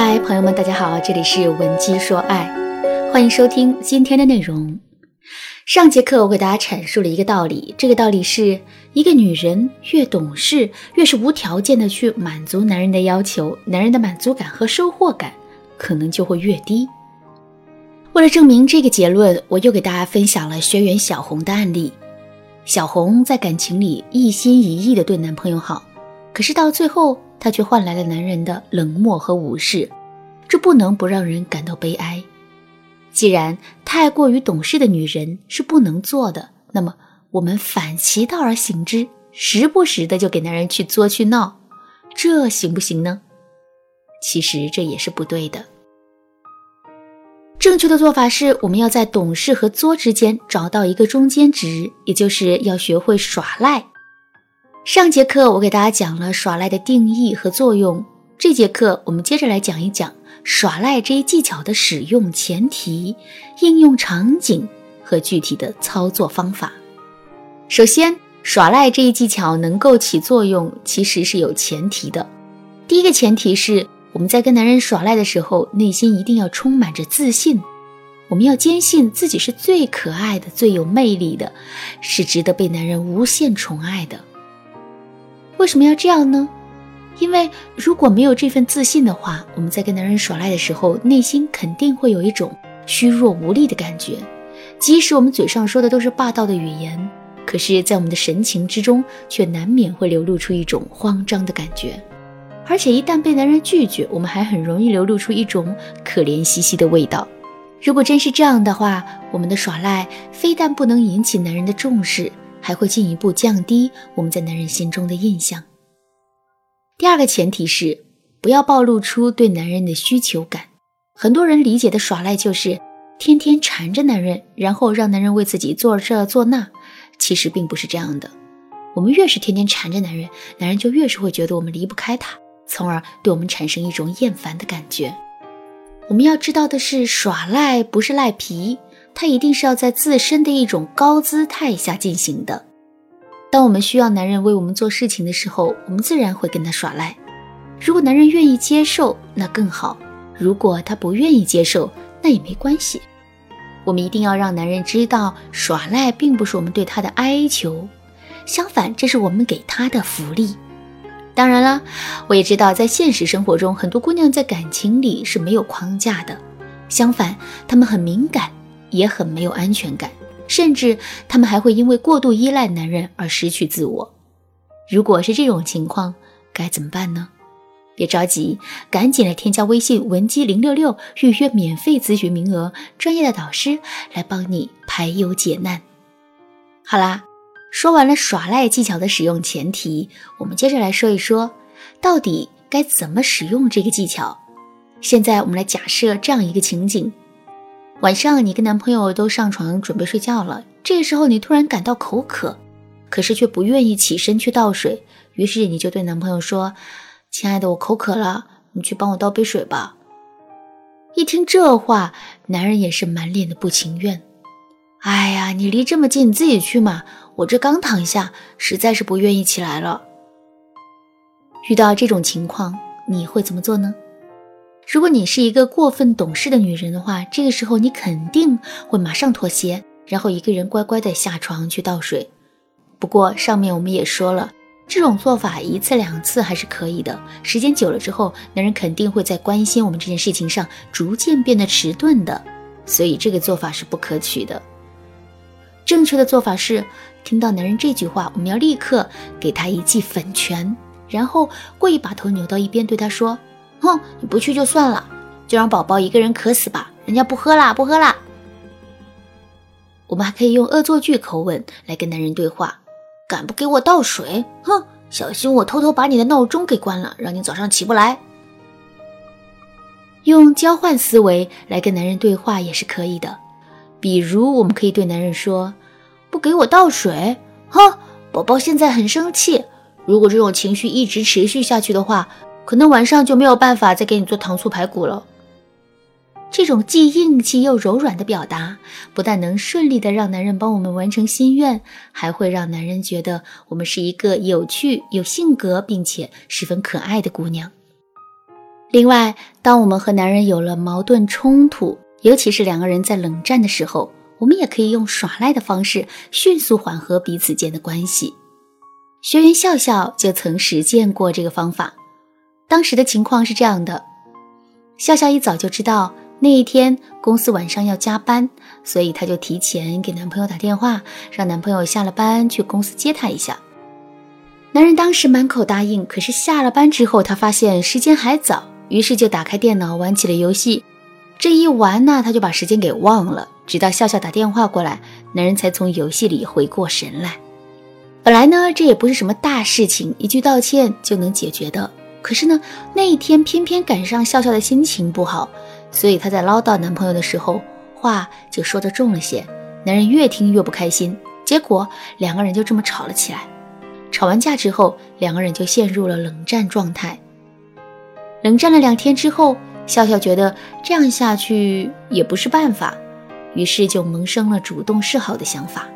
嗨，朋友们，大家好，这里是文姬说爱，欢迎收听今天的内容。上节课我给大家阐述了一个道理，这个道理是一个女人越懂事，越是无条件的去满足男人的要求，男人的满足感和收获感可能就会越低。为了证明这个结论，我又给大家分享了学员小红的案例。小红在感情里一心一意的对男朋友好，可是到最后，她却换来了男人的冷漠和无视，这不能不让人感到悲哀。既然太过于懂事的女人是不能做的，那么我们反其道而行之，时不时的就给男人去作去闹，这行不行呢？其实这也是不对的。正确的做法是，我们要在懂事和作之间找到一个中间值，也就是要学会耍赖。上节课我给大家讲了耍赖的定义和作用，这节课我们接着来讲一讲。耍赖这一技巧的使用前提、应用场景和具体的操作方法。首先，耍赖这一技巧能够起作用，其实是有前提的。第一个前提是，我们在跟男人耍赖的时候，内心一定要充满着自信。我们要坚信自己是最可爱的、最有魅力的，是值得被男人无限宠爱的。为什么要这样呢？因为如果没有这份自信的话，我们在跟男人耍赖的时候，内心肯定会有一种虚弱无力的感觉。即使我们嘴上说的都是霸道的语言，可是，在我们的神情之中，却难免会流露出一种慌张的感觉。而且，一旦被男人拒绝，我们还很容易流露出一种可怜兮兮的味道。如果真是这样的话，我们的耍赖非但不能引起男人的重视，还会进一步降低我们在男人心中的印象。第二个前提是不要暴露出对男人的需求感。很多人理解的耍赖就是天天缠着男人，然后让男人为自己做这做那。其实并不是这样的。我们越是天天缠着男人，男人就越是会觉得我们离不开他，从而对我们产生一种厌烦的感觉。我们要知道的是，耍赖不是赖皮，它一定是要在自身的一种高姿态下进行的。当我们需要男人为我们做事情的时候，我们自然会跟他耍赖。如果男人愿意接受，那更好；如果他不愿意接受，那也没关系。我们一定要让男人知道，耍赖并不是我们对他的哀求，相反，这是我们给他的福利。当然了，我也知道，在现实生活中，很多姑娘在感情里是没有框架的，相反，她们很敏感，也很没有安全感。甚至他们还会因为过度依赖男人而失去自我。如果是这种情况，该怎么办呢？别着急，赶紧来添加微信文姬零六六，预约免费咨询名额，专业的导师来帮你排忧解难。好啦，说完了耍赖技巧的使用前提，我们接着来说一说，到底该怎么使用这个技巧。现在我们来假设这样一个情景。晚上，你跟男朋友都上床准备睡觉了。这个时候，你突然感到口渴，可是却不愿意起身去倒水。于是，你就对男朋友说：“亲爱的，我口渴了，你去帮我倒杯水吧。”一听这话，男人也是满脸的不情愿。“哎呀，你离这么近，你自己去嘛。我这刚躺下，实在是不愿意起来了。”遇到这种情况，你会怎么做呢？如果你是一个过分懂事的女人的话，这个时候你肯定会马上妥协，然后一个人乖乖的下床去倒水。不过上面我们也说了，这种做法一次两次还是可以的，时间久了之后，男人肯定会在关心我们这件事情上逐渐变得迟钝的，所以这个做法是不可取的。正确的做法是，听到男人这句话，我们要立刻给他一记粉拳，然后故意把头扭到一边，对他说。哼，你不去就算了，就让宝宝一个人渴死吧。人家不喝啦，不喝啦。我们还可以用恶作剧口吻来跟男人对话：敢不给我倒水？哼，小心我偷偷把你的闹钟给关了，让你早上起不来。用交换思维来跟男人对话也是可以的，比如我们可以对男人说：不给我倒水？哼，宝宝现在很生气，如果这种情绪一直持续下去的话。可能晚上就没有办法再给你做糖醋排骨了。这种既硬气又柔软的表达，不但能顺利的让男人帮我们完成心愿，还会让男人觉得我们是一个有趣、有性格并且十分可爱的姑娘。另外，当我们和男人有了矛盾冲突，尤其是两个人在冷战的时候，我们也可以用耍赖的方式迅速缓和彼此间的关系。学员笑笑就曾实践过这个方法。当时的情况是这样的：笑笑一早就知道那一天公司晚上要加班，所以她就提前给男朋友打电话，让男朋友下了班去公司接她一下。男人当时满口答应，可是下了班之后，他发现时间还早。于是就打开电脑玩起了游戏，这一玩呢，他就把时间给忘了。直到笑笑打电话过来，男人才从游戏里回过神来。本来呢，这也不是什么大事情，一句道歉就能解决的。可是呢，那一天偏偏赶上笑笑的心情不好，所以她在唠叨男朋友的时候，话就说的重了些。男人越听越不开心，结果两个人就这么吵了起来。吵完架之后，两个人就陷入了冷战状态。冷战了两天之后，笑笑觉得这样下去也不是办法，于是就萌生了主动示好的想法。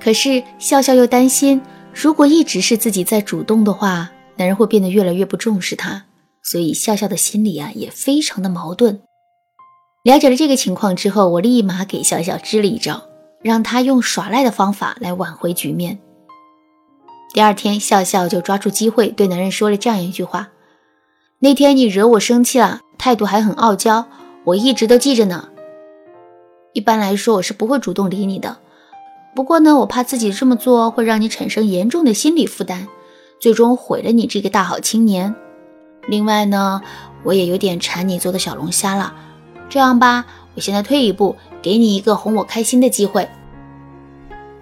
可是笑笑又担心，如果一直是自己在主动的话，男人会变得越来越不重视她，所以笑笑的心里啊也非常的矛盾。了解了这个情况之后，我立马给笑笑支了一招，让他用耍赖的方法来挽回局面。第二天，笑笑就抓住机会对男人说了这样一句话。那天你惹我生气了，态度还很傲娇，我一直都记着呢。一般来说，我是不会主动理你的。不过呢，我怕自己这么做会让你产生严重的心理负担，最终毁了你这个大好青年。另外呢，我也有点馋你做的小龙虾了。这样吧，我现在退一步，给你一个哄我开心的机会。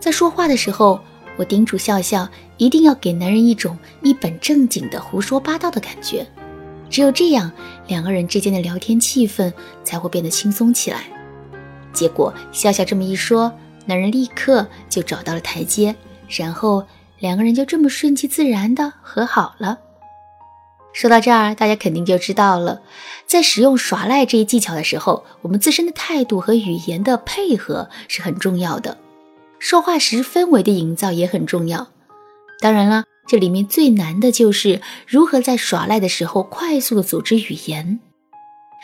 在说话的时候，我叮嘱笑笑，一定要给男人一种一本正经的胡说八道的感觉。只有这样，两个人之间的聊天气氛才会变得轻松起来。结果笑笑这么一说，男人立刻就找到了台阶，然后两个人就这么顺其自然的和好了。说到这儿，大家肯定就知道了，在使用耍赖这一技巧的时候，我们自身的态度和语言的配合是很重要的，说话时氛围的营造也很重要。当然了。这里面最难的就是如何在耍赖的时候快速的组织语言。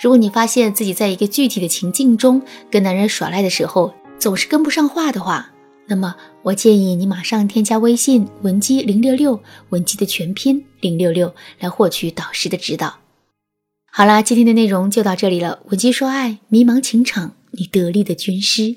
如果你发现自己在一个具体的情境中跟男人耍赖的时候总是跟不上话的话，那么我建议你马上添加微信文姬零六六，文姬的全拼零六六，来获取导师的指导。好啦，今天的内容就到这里了。文姬说爱，迷茫情场，你得力的军师。